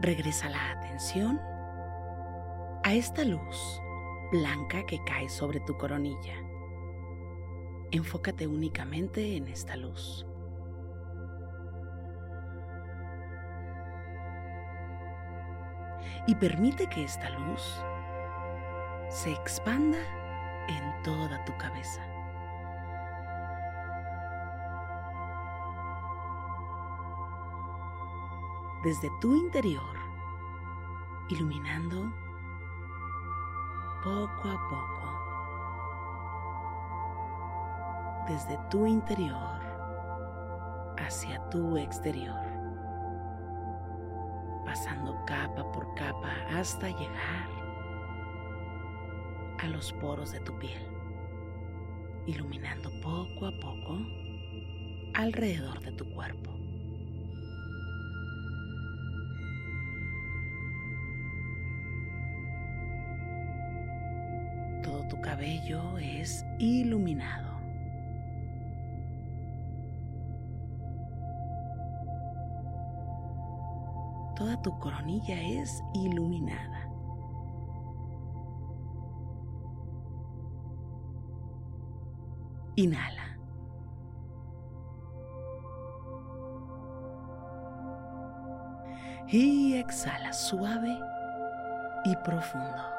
Regresa la atención a esta luz blanca que cae sobre tu coronilla. Enfócate únicamente en esta luz. y permite que esta luz se expanda en toda tu cabeza. Desde tu interior, iluminando poco a poco. Desde tu interior hacia tu exterior pasando capa por capa hasta llegar a los poros de tu piel, iluminando poco a poco alrededor de tu cuerpo. Cabello es iluminado. toda tu coronilla es iluminada. Inhala. Y exhala suave y profundo.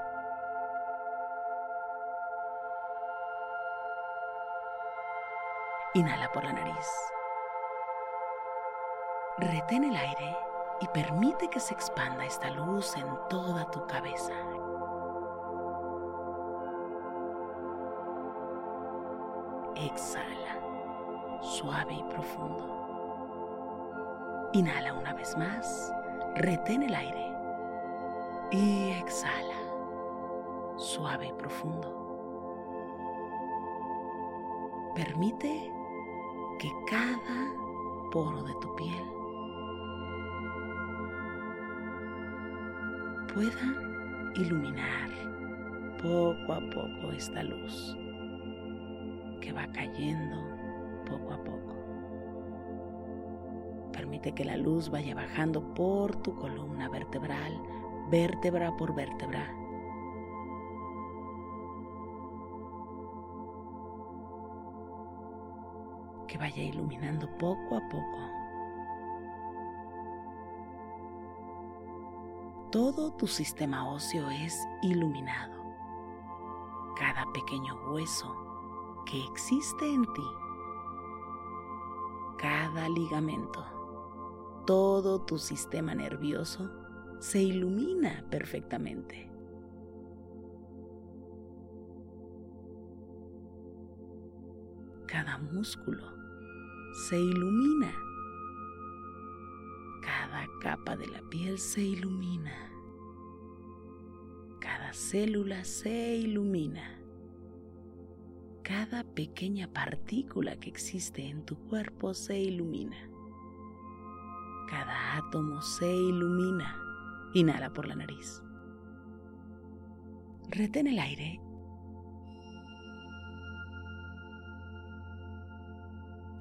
Inhala por la nariz. Retén el aire y permite que se expanda esta luz en toda tu cabeza. Exhala, suave y profundo. Inhala una vez más, retén el aire y exhala, suave y profundo. Permite que cada poro de tu piel pueda iluminar poco a poco esta luz que va cayendo poco a poco. Permite que la luz vaya bajando por tu columna vertebral, vértebra por vértebra. Que vaya iluminando poco a poco. Todo tu sistema óseo es iluminado. Cada pequeño hueso que existe en ti. Cada ligamento todo tu sistema nervioso se ilumina perfectamente. Cada músculo se ilumina. Cada capa de la piel se ilumina. Cada célula se ilumina. Cada pequeña partícula que existe en tu cuerpo se ilumina. Cada átomo se ilumina. Inhala por la nariz. Retén el aire.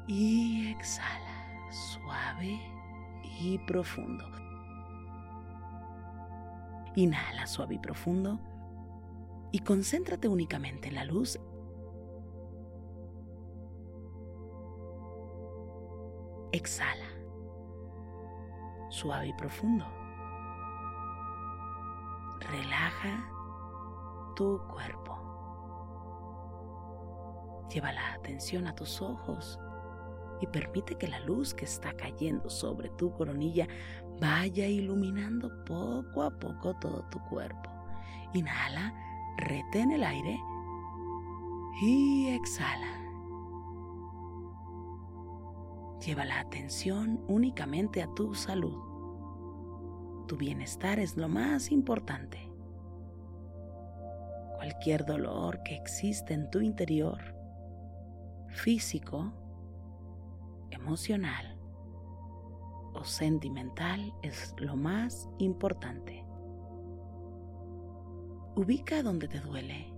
Y exhala, suave y profundo. Inhala suave y profundo y concéntrate únicamente en la luz. Exhala suave y profundo. Relaja tu cuerpo. Lleva la atención a tus ojos y permite que la luz que está cayendo sobre tu coronilla vaya iluminando poco a poco todo tu cuerpo. Inhala, retén el aire y exhala. Lleva la atención únicamente a tu salud. Tu bienestar es lo más importante. Cualquier dolor que existe en tu interior, físico, emocional o sentimental, es lo más importante. Ubica donde te duele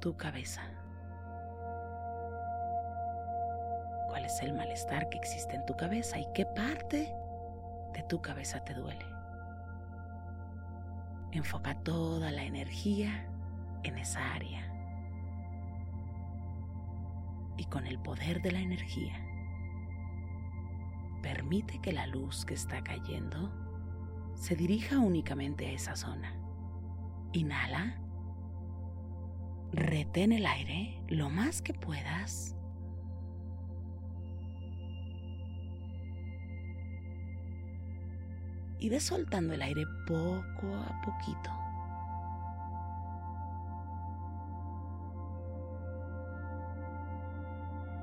tu cabeza. cuál es el malestar que existe en tu cabeza y qué parte de tu cabeza te duele. Enfoca toda la energía en esa área. Y con el poder de la energía, permite que la luz que está cayendo se dirija únicamente a esa zona. Inhala. Retén el aire lo más que puedas y ve soltando el aire poco a poquito.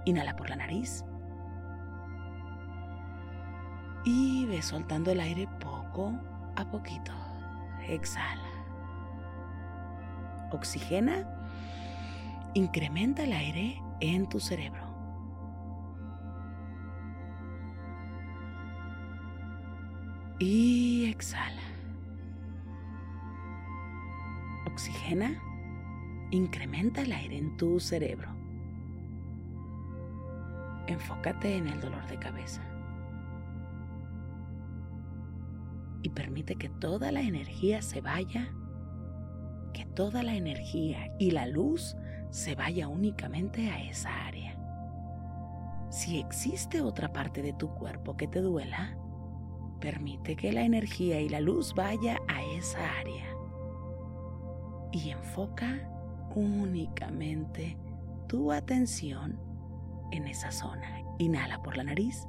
Inhala por la nariz. Y ve soltando el aire poco a poquito. Exhala. Oxigena. Incrementa el aire en tu cerebro. Y exhala. Oxigena. Incrementa el aire en tu cerebro. Enfócate en el dolor de cabeza. Y permite que toda la energía se vaya, que toda la energía y la luz se vaya únicamente a esa área. Si existe otra parte de tu cuerpo que te duela, Permite que la energía y la luz vaya a esa área. Y enfoca únicamente tu atención en esa zona. Inhala por la nariz.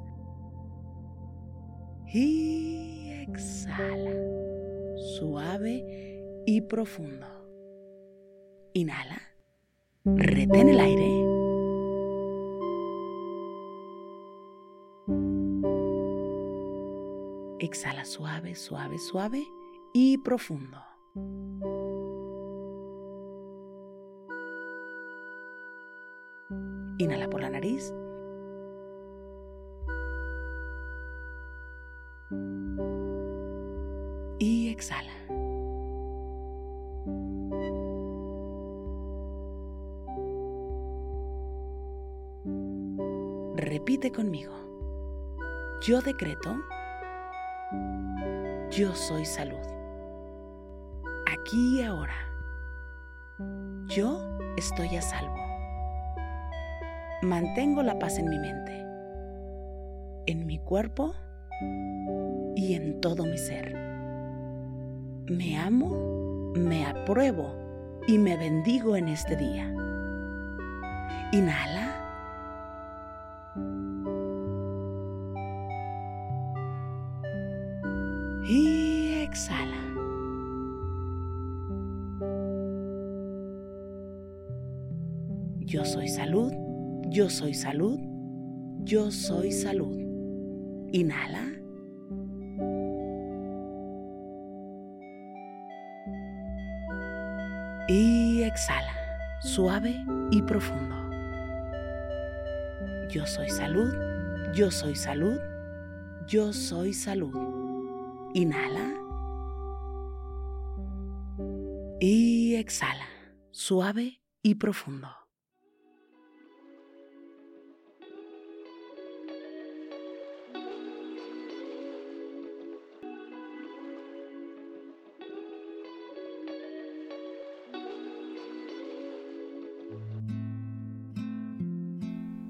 Y exhala. Suave y profundo. Inhala. Retén el aire. Exhala suave, suave, suave y profundo. Inhala por la nariz. Y exhala. Repite conmigo. Yo decreto. Yo soy salud. Aquí y ahora. Yo estoy a salvo. Mantengo la paz en mi mente, en mi cuerpo y en todo mi ser. Me amo, me apruebo y me bendigo en este día. Inhala. Y exhala. Yo soy salud, yo soy salud, yo soy salud. Inhala. Y exhala, suave y profundo. Yo soy salud, yo soy salud, yo soy salud. Inhala. Y exhala, suave y profundo.